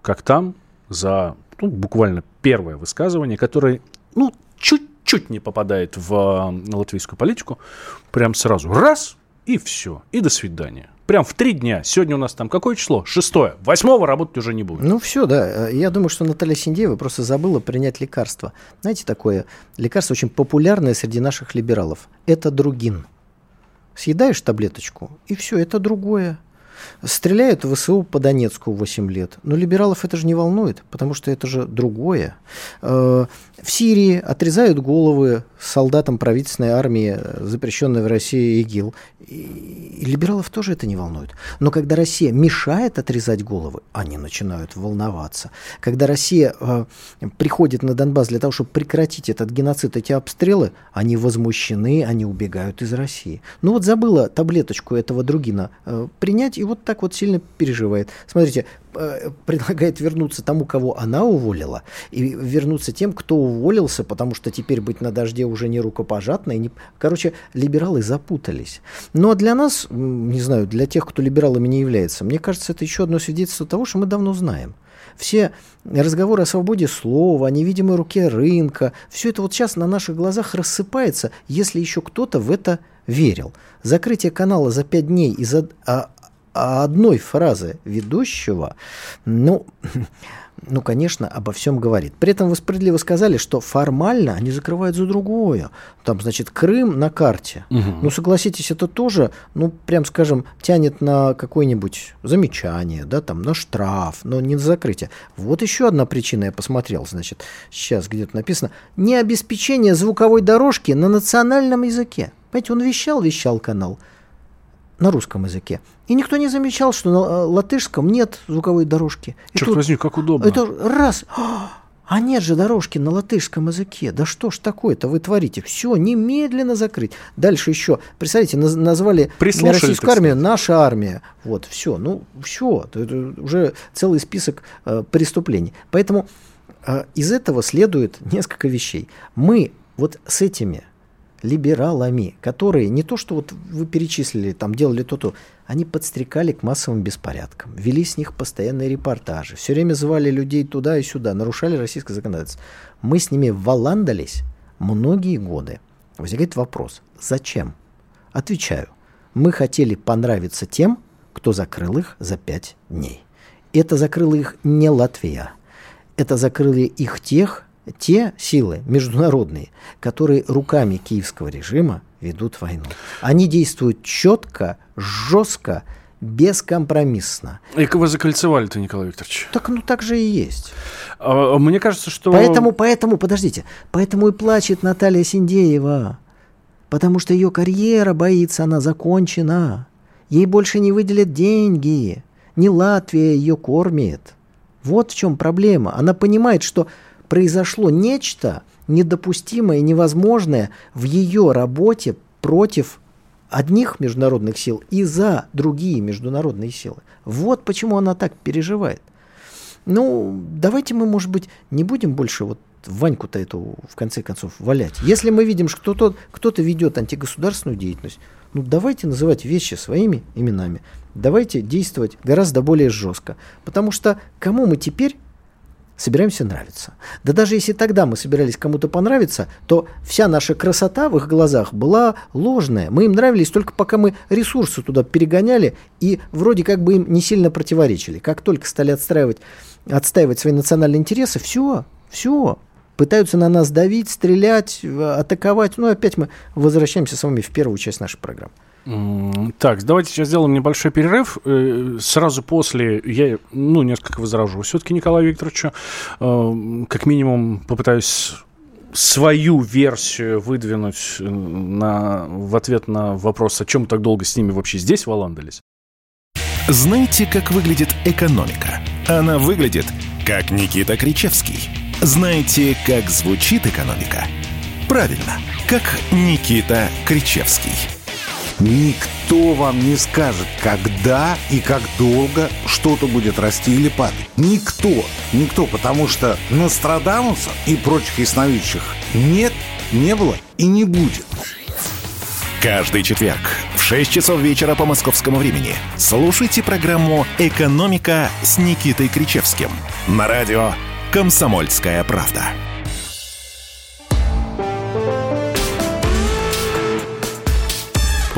Speaker 3: как там за ну, буквально первое высказывание, которое, ну, чуть-чуть не попадает в э, латвийскую политику, прям сразу раз, и все, и до свидания. Прям в три дня. Сегодня у нас там какое число? Шестое. Восьмого работать уже не будет.
Speaker 4: Ну все, да. Я думаю, что Наталья Синдеева просто забыла принять лекарство. Знаете, такое лекарство очень популярное среди наших либералов. Это другин. Съедаешь таблеточку, и все, это другое. Стреляют ВСУ по Донецку 8 лет. Но либералов это же не волнует, потому что это же другое. Э, в Сирии отрезают головы солдатам правительственной армии, запрещенной в России ИГИЛ. И либералов тоже это не волнует. Но когда Россия мешает отрезать головы, они начинают волноваться. Когда Россия э, приходит на Донбасс для того, чтобы прекратить этот геноцид, эти обстрелы, они возмущены, они убегают из России. Ну вот забыла таблеточку этого другина э, принять, и вот так вот сильно переживает. Смотрите, э, предлагает вернуться тому, кого она уволила, и вернуться тем, кто уволился, потому что теперь быть на дожде уже не рукопожатно. И не... Короче, либералы запутались. Но для нас, не знаю, для тех, кто либералами не является, мне кажется, это еще одно свидетельство того, что мы давно знаем. Все разговоры о свободе слова, о невидимой руке рынка, все это вот сейчас на наших глазах рассыпается, если еще кто-то в это верил. Закрытие канала за пять дней из-за а, а одной фразы ведущего, ну, ну, конечно, обо всем говорит. При этом вы справедливо сказали, что формально они закрывают за другое. Там, значит, Крым на карте. Угу. Ну, согласитесь, это тоже, ну, прям скажем, тянет на какое-нибудь замечание, да, там, на штраф, но не на закрытие. Вот еще одна причина, я посмотрел, значит, сейчас где-то написано, не обеспечение звуковой дорожки на национальном языке. Понимаете, он вещал, вещал канал на русском языке. И никто не замечал, что на э, латышском нет звуковой дорожки.
Speaker 3: И Черт тут, возьми, как удобно.
Speaker 4: Это раз. А нет же дорожки на латышском языке. Да что ж такое-то вы творите? Все, немедленно закрыть. Дальше еще, представьте, назвали российскую армию наша армия. Вот, все, ну, все. Это уже целый список э, преступлений. Поэтому э, из этого следует несколько вещей. Мы вот с этими либералами, которые не то, что вот вы перечислили, там делали то-то, они подстрекали к массовым беспорядкам, вели с них постоянные репортажи, все время звали людей туда и сюда, нарушали российское законодательство. Мы с ними валандались многие годы. Возникает вопрос, зачем? Отвечаю, мы хотели понравиться тем, кто закрыл их за пять дней. Это закрыло их не Латвия, это закрыли их тех, те силы международные, которые руками киевского режима ведут войну. Они действуют четко, жестко, бескомпромиссно.
Speaker 3: И вы закольцевали-то, Николай Викторович.
Speaker 4: Так, ну так же и есть.
Speaker 3: А, мне кажется, что...
Speaker 4: Поэтому, поэтому, подождите, поэтому и плачет Наталья Синдеева. Потому что ее карьера, боится, она закончена. Ей больше не выделят деньги. Не Латвия ее кормит. Вот в чем проблема. Она понимает, что произошло нечто недопустимое невозможное в ее работе против одних международных сил и за другие международные силы. Вот почему она так переживает. Ну, давайте мы, может быть, не будем больше вот Ваньку-то эту, в конце концов, валять. Если мы видим, что кто-то кто ведет антигосударственную деятельность, ну, давайте называть вещи своими именами. Давайте действовать гораздо более жестко. Потому что кому мы теперь собираемся нравиться. Да даже если тогда мы собирались кому-то понравиться, то вся наша красота в их глазах была ложная. Мы им нравились только пока мы ресурсы туда перегоняли и вроде как бы им не сильно противоречили. Как только стали отстраивать, отстаивать свои национальные интересы, все, все, пытаются на нас давить, стрелять, атаковать. Ну, опять мы возвращаемся с вами в первую часть нашей программы.
Speaker 3: Так, давайте сейчас сделаем небольшой перерыв. Э, сразу после я, ну, несколько возражу. Все-таки Николаю Викторовичу, э, как минимум, попытаюсь свою версию выдвинуть э, на, в ответ на вопрос, о чем так долго с ними вообще здесь валандались.
Speaker 1: Знаете, как выглядит экономика? Она выглядит, как Никита Кричевский. Знаете, как звучит экономика? Правильно, как Никита Кричевский.
Speaker 5: Никто вам не скажет, когда и как долго что-то будет расти или падать. Никто. Никто, потому что Нострадамуса и прочих ясновидящих нет, не было и не будет.
Speaker 1: Каждый четверг в 6 часов вечера по московскому времени слушайте программу «Экономика» с Никитой Кричевским на радио «Комсомольская правда».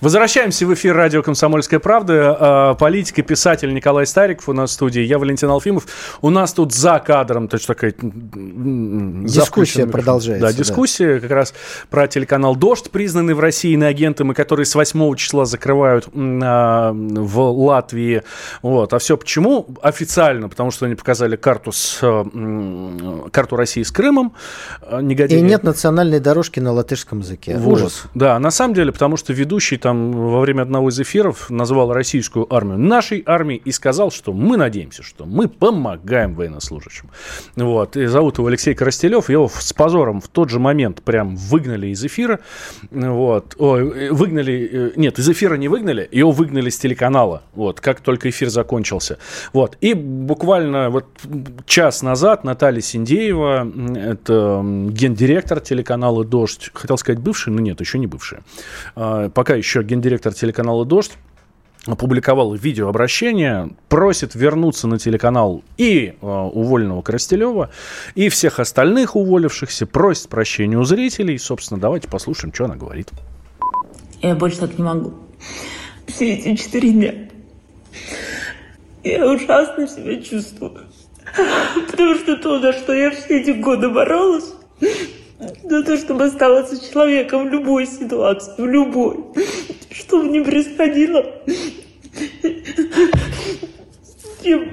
Speaker 3: Возвращаемся в эфир радио «Комсомольская правда». А, политик и писатель Николай Стариков у нас в студии. Я Валентин Алфимов. У нас тут за кадром то есть такая
Speaker 4: дискуссия продолжается.
Speaker 3: Да, дискуссия да. как раз про телеканал «Дождь», признанный в России иноагентом, и который с 8 числа закрывают а, в Латвии. Вот. А все почему? Официально, потому что они показали карту, с, карту России с Крымом.
Speaker 4: Негодяи. И нет национальной дорожки на латышском языке.
Speaker 3: Вот. Ужас. Да, на самом деле, потому что ведущий там во время одного из эфиров назвал российскую армию нашей армией и сказал, что мы надеемся, что мы помогаем военнослужащим. Вот. И зовут его Алексей Коростелев. Его с позором в тот же момент прям выгнали из эфира. Вот. Ой, выгнали... Э, нет, из эфира не выгнали, его выгнали с телеканала. Вот. Как только эфир закончился. Вот. И буквально вот час назад Наталья Синдеева, это гендиректор телеканала «Дождь», хотел сказать бывший, но нет, еще не бывшая. А, пока еще еще гендиректор телеканала «Дождь», опубликовал видеообращение, просит вернуться на телеканал и э, уволенного Коростелева, и всех остальных уволившихся, просит прощения у зрителей. Собственно, давайте послушаем, что она говорит.
Speaker 6: Я больше так не могу. Все эти четыре дня я ужасно себя чувствую. Потому что то, за что я все эти годы боролась, за то, чтобы оставаться человеком в любой ситуации, в любой. Что бы ни происходило, я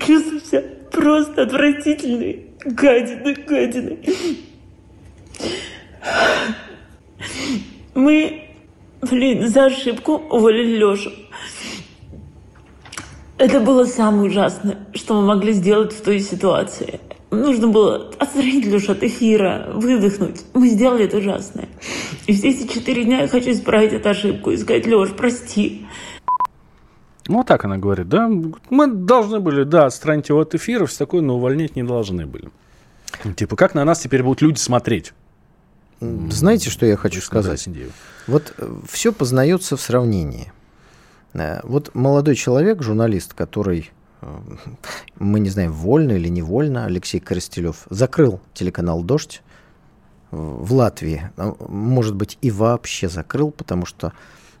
Speaker 6: чувствую себя просто отвратительной, гадиной, гадиной. Мы, блин, за ошибку уволили Лешу. Это было самое ужасное, что мы могли сделать в той ситуации. Нужно было отстранить Лешу от эфира, выдохнуть. Мы сделали это ужасное. И все эти четыре дня я хочу исправить эту ошибку и сказать, Леш, прости.
Speaker 3: Ну, вот так она говорит, да. Мы должны были, да, отстранить его от эфира, все такое, но увольнять не должны были. Типа, как на нас теперь будут люди смотреть?
Speaker 4: Знаете, что я хочу сказать? Вот э, все познается в сравнении. Э, вот молодой человек, журналист, который мы не знаем, вольно или невольно, Алексей Коростелев закрыл телеканал «Дождь» в Латвии. Может быть, и вообще закрыл, потому что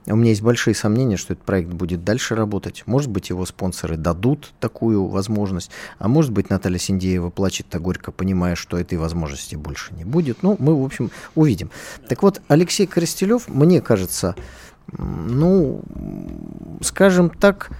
Speaker 4: у меня есть большие сомнения, что этот проект будет дальше работать. Может быть, его спонсоры дадут такую возможность. А может быть, Наталья Синдеева плачет-то горько, понимая, что этой возможности больше не будет. Ну, мы, в общем, увидим. Так вот, Алексей Коростелев, мне кажется, ну, скажем так,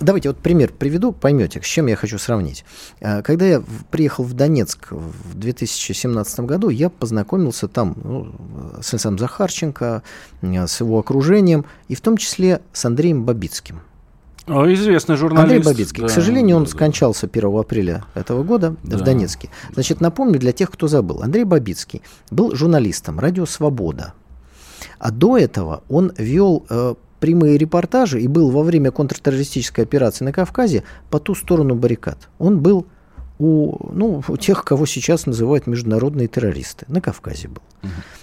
Speaker 4: Давайте вот пример приведу, поймете, с чем я хочу сравнить. Э, когда я приехал в Донецк в 2017 году, я познакомился там ну, с Александром Захарченко, э, с его окружением, и в том числе с Андреем Бабицким.
Speaker 3: Известный журналист.
Speaker 4: Андрей Бабицкий. Да, К сожалению, он да, скончался 1 апреля этого года да. в Донецке. Значит, напомню для тех, кто забыл. Андрей Бабицкий был журналистом радио «Свобода». А до этого он вел э, прямые репортажи и был во время контртеррористической операции на Кавказе по ту сторону баррикад. Он был у, ну, у тех, кого сейчас называют международные террористы. На Кавказе был.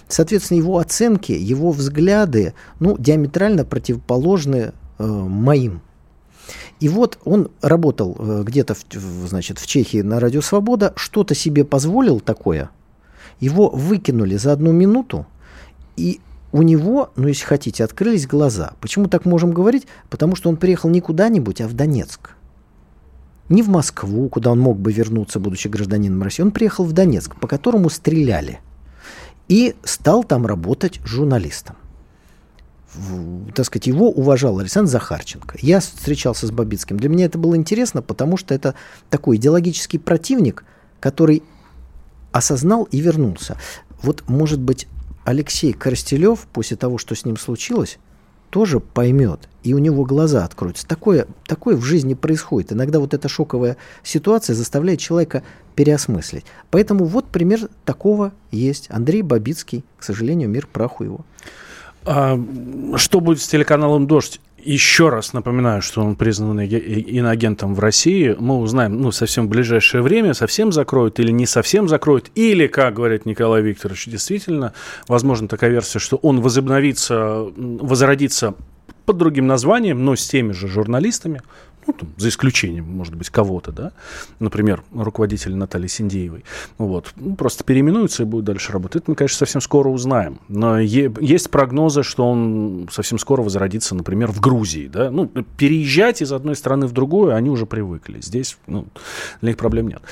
Speaker 4: Соответственно, его оценки, его взгляды ну, диаметрально противоположны э, моим. И вот он работал э, где-то в, значит, в Чехии на Радио Свобода, что-то себе позволил такое, его выкинули за одну минуту, и у него, ну если хотите, открылись глаза. Почему так можем говорить? Потому что он приехал не куда-нибудь, а в Донецк. ни в Москву, куда он мог бы вернуться, будучи гражданином России. Он приехал в Донецк, по которому стреляли. И стал там работать журналистом. В, так сказать, его уважал Александр Захарченко. Я встречался с Бабицким. Для меня это было интересно, потому что это такой идеологический противник, который осознал и вернулся. Вот, может быть, Алексей Коростелев, после того, что с ним случилось, тоже поймет, и у него глаза откроются. Такое, такое в жизни происходит. Иногда вот эта шоковая ситуация заставляет человека переосмыслить. Поэтому вот пример такого есть. Андрей Бабицкий, к сожалению, мир праху его.
Speaker 3: А, что будет с телеканалом «Дождь»? Еще раз напоминаю, что он признан иноагентом в России. Мы узнаем ну, совсем в ближайшее время, совсем закроют или не совсем закроют. Или, как говорит Николай Викторович, действительно, возможно такая версия, что он возобновится, возродится под другим названием, но с теми же журналистами ну, там, за исключением, может быть, кого-то, да, например, руководителя Натальи Синдеевой, вот, ну, просто переименуется и будет дальше работать. Это мы, конечно, совсем скоро узнаем. Но е- есть прогнозы, что он совсем скоро возродится, например, в Грузии, да, ну, переезжать из одной страны в другую они уже привыкли. Здесь, ну, для них проблем нет.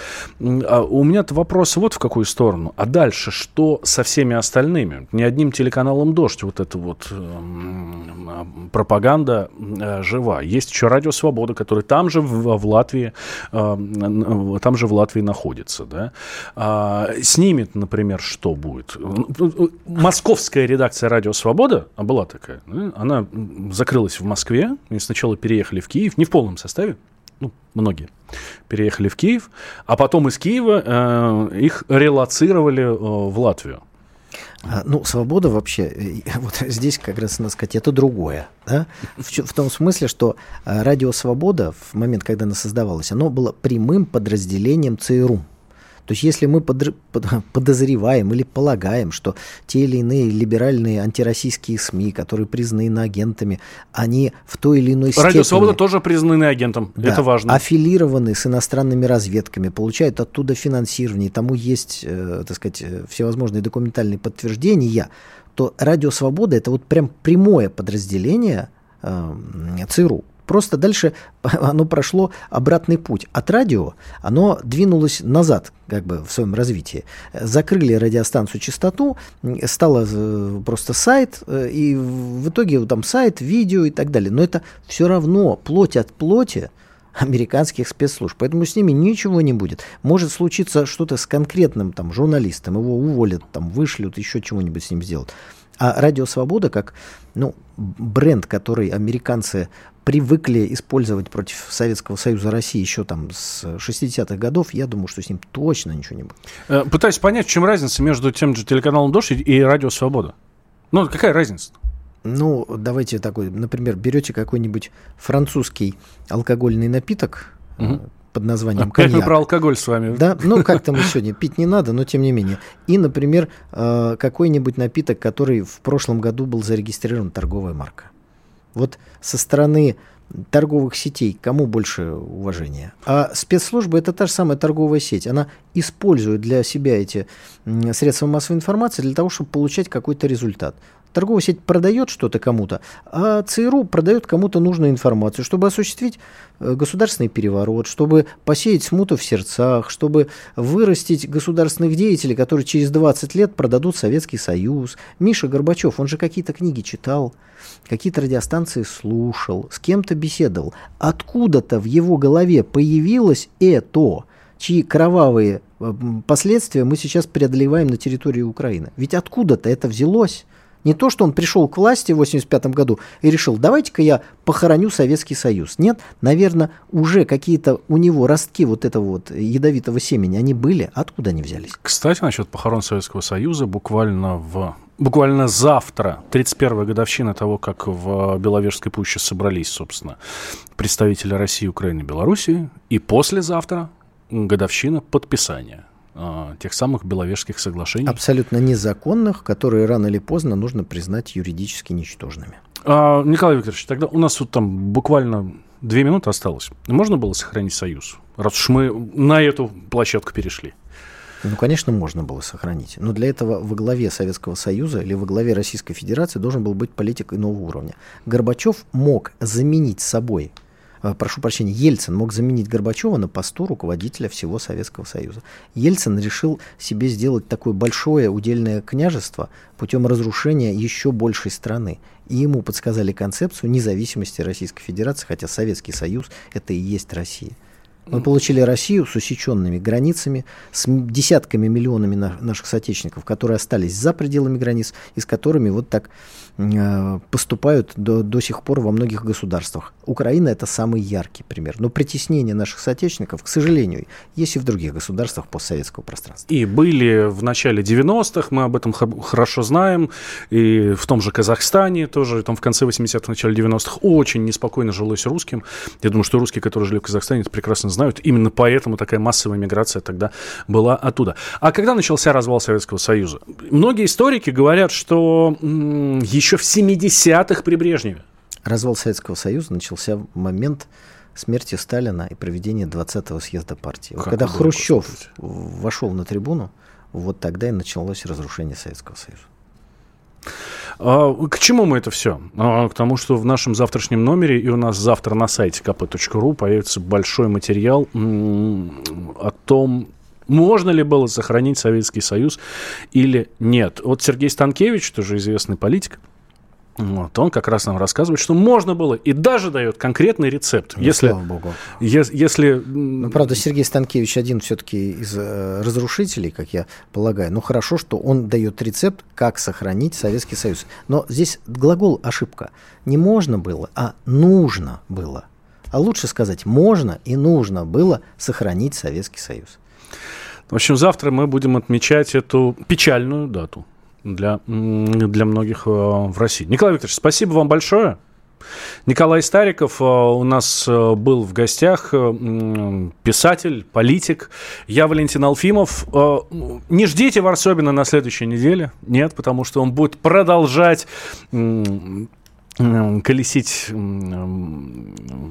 Speaker 3: А у меня вопрос вот в какую сторону. А дальше что со всеми остальными? Не одним телеканалом «Дождь» вот эта вот э, пропаганда э, жива. Есть еще «Радио Свобода», который там же в, в Латвии, э, там же в Латвии находится, да, а, снимет, например, что будет. Московская редакция «Радио Свобода», а была такая, да, она закрылась в Москве, и сначала переехали в Киев, не в полном составе, ну, многие, переехали в Киев, а потом из Киева э, их релацировали э, в Латвию.
Speaker 4: А, ну, свобода вообще, э, <laughs> вот здесь как раз, надо сказать, это другое. Да? В, в том смысле, что э, радио «Свобода» в момент, когда она создавалась, оно было прямым подразделением ЦРУ. То есть если мы под, под, <laughs> подозреваем или полагаем, что те или иные либеральные антироссийские СМИ, которые признаны иноагентами, они в той или иной
Speaker 3: степени... Радио Свобода тоже признаны агентом, да, это важно.
Speaker 4: аффилированы с иностранными разведками, получают оттуда финансирование, тому есть, э, так сказать, э, всевозможные документальные подтверждения, то Радио Свобода это вот прям прямое подразделение э, ЦРУ. Просто дальше <laughs> оно прошло обратный путь. От радио оно двинулось назад как бы в своем развитии. Закрыли радиостанцию частоту, стало э, просто сайт, э, и в итоге там сайт, видео и так далее. Но это все равно плоть от плоти американских спецслужб. Поэтому с ними ничего не будет. Может случиться что-то с конкретным там журналистом, его уволят, там вышлют, еще чего-нибудь с ним сделают. А Радио Свобода как ну, бренд, который американцы привыкли использовать против Советского Союза России еще там с 60-х годов, я думаю, что с ним точно ничего не будет.
Speaker 3: Э, пытаюсь понять, в чем разница между тем же телеканалом «Дождь» и «Радио Свобода». Ну, какая разница?
Speaker 4: Ну, давайте такой, например, берете какой-нибудь французский алкогольный напиток, угу. Под названием
Speaker 3: Опять коньяк. мы про алкоголь с вами.
Speaker 4: Да, ну как там сегодня, пить не надо, но тем не менее. И, например, э, какой-нибудь напиток, который в прошлом году был зарегистрирован торговая марка. Вот со стороны торговых сетей кому больше уважения? А спецслужбы это та же самая торговая сеть. Она использует для себя эти средства массовой информации для того, чтобы получать какой-то результат. Торговая сеть продает что-то кому-то, а ЦРУ продает кому-то нужную информацию, чтобы осуществить э, государственный переворот, чтобы посеять смуту в сердцах, чтобы вырастить государственных деятелей, которые через 20 лет продадут Советский Союз. Миша Горбачев, он же какие-то книги читал, какие-то радиостанции слушал, с кем-то беседовал. Откуда-то в его голове появилось это, чьи кровавые э, последствия мы сейчас преодолеваем на территории Украины. Ведь откуда-то это взялось. Не то, что он пришел к власти в 1985 году и решил, давайте-ка я похороню Советский Союз. Нет, наверное, уже какие-то у него ростки вот этого вот ядовитого семени, они были, откуда они взялись?
Speaker 3: Кстати, насчет похорон Советского Союза, буквально в Буквально завтра, 31-я годовщина того, как в Беловежской пуще собрались, собственно, представители России, Украины, Белоруссии, и послезавтра годовщина подписания а, тех самых Беловежских соглашений.
Speaker 4: Абсолютно незаконных, которые рано или поздно нужно признать юридически ничтожными.
Speaker 3: А, Николай Викторович, тогда у нас вот там буквально две минуты осталось. Можно было сохранить союз, раз уж мы на эту площадку перешли?
Speaker 4: Ну, конечно, можно было сохранить. Но для этого во главе Советского Союза или во главе Российской Федерации должен был быть политик иного уровня. Горбачев мог заменить собой прошу прощения, Ельцин мог заменить Горбачева на посту руководителя всего Советского Союза. Ельцин решил себе сделать такое большое удельное княжество путем разрушения еще большей страны. И ему подсказали концепцию независимости Российской Федерации, хотя Советский Союз это и есть Россия. Мы получили Россию с усеченными границами, с десятками миллионами наших соотечественников, которые остались за пределами границ и с которыми вот так Э, поступают до, до сих пор во многих государствах. Украина это самый яркий пример. Но притеснение наших соотечественников, к сожалению, есть и в других государствах постсоветского пространства.
Speaker 3: И были в начале 90-х, мы об этом хорошо знаем, и в том же Казахстане тоже, там в конце 80-х, начале 90-х очень неспокойно жилось русским. Я думаю, что русские, которые жили в Казахстане, это прекрасно знают. Именно поэтому такая массовая миграция тогда была оттуда. А когда начался развал Советского Союза? Многие историки говорят, что еще еще в 70-х при Брежневе.
Speaker 4: Развал Советского Союза начался в момент смерти Сталина и проведения 20-го съезда партии. Вот когда Хрущев вошел на трибуну, вот тогда и началось разрушение Советского Союза.
Speaker 3: А, к чему мы это все? А, к тому, что в нашем завтрашнем номере и у нас завтра на сайте kp.ru появится большой материал о том, можно ли было сохранить Советский Союз или нет. Вот Сергей Станкевич, тоже известный политик, вот, он как раз нам рассказывает, что можно было, и даже дает конкретный рецепт. Ну, если, слава богу. Если, если...
Speaker 4: Ну, правда, Сергей Станкевич один все-таки из э, разрушителей, как я полагаю. Ну, хорошо, что он дает рецепт, как сохранить Советский Союз. Но здесь глагол ошибка. Не можно было, а нужно было. А лучше сказать, можно и нужно было сохранить Советский Союз.
Speaker 3: В общем, завтра мы будем отмечать эту печальную дату для, для многих э, в России. Николай Викторович, спасибо вам большое. Николай Стариков э, у нас э, был в гостях, писатель, политик. Я Валентин Алфимов. Не ждите Варсобина на следующей неделе. Нет, потому что он будет продолжать колесить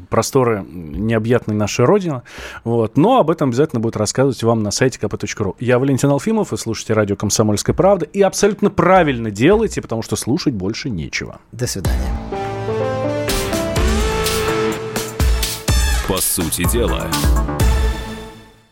Speaker 3: просторы необъятной нашей Родины. Вот. Но об этом обязательно будет рассказывать вам на сайте kp.ru. Я Валентин Алфимов, вы слушаете радио «Комсомольская правда». И абсолютно правильно делаете, потому что слушать больше нечего.
Speaker 4: До свидания.
Speaker 2: По сути дела.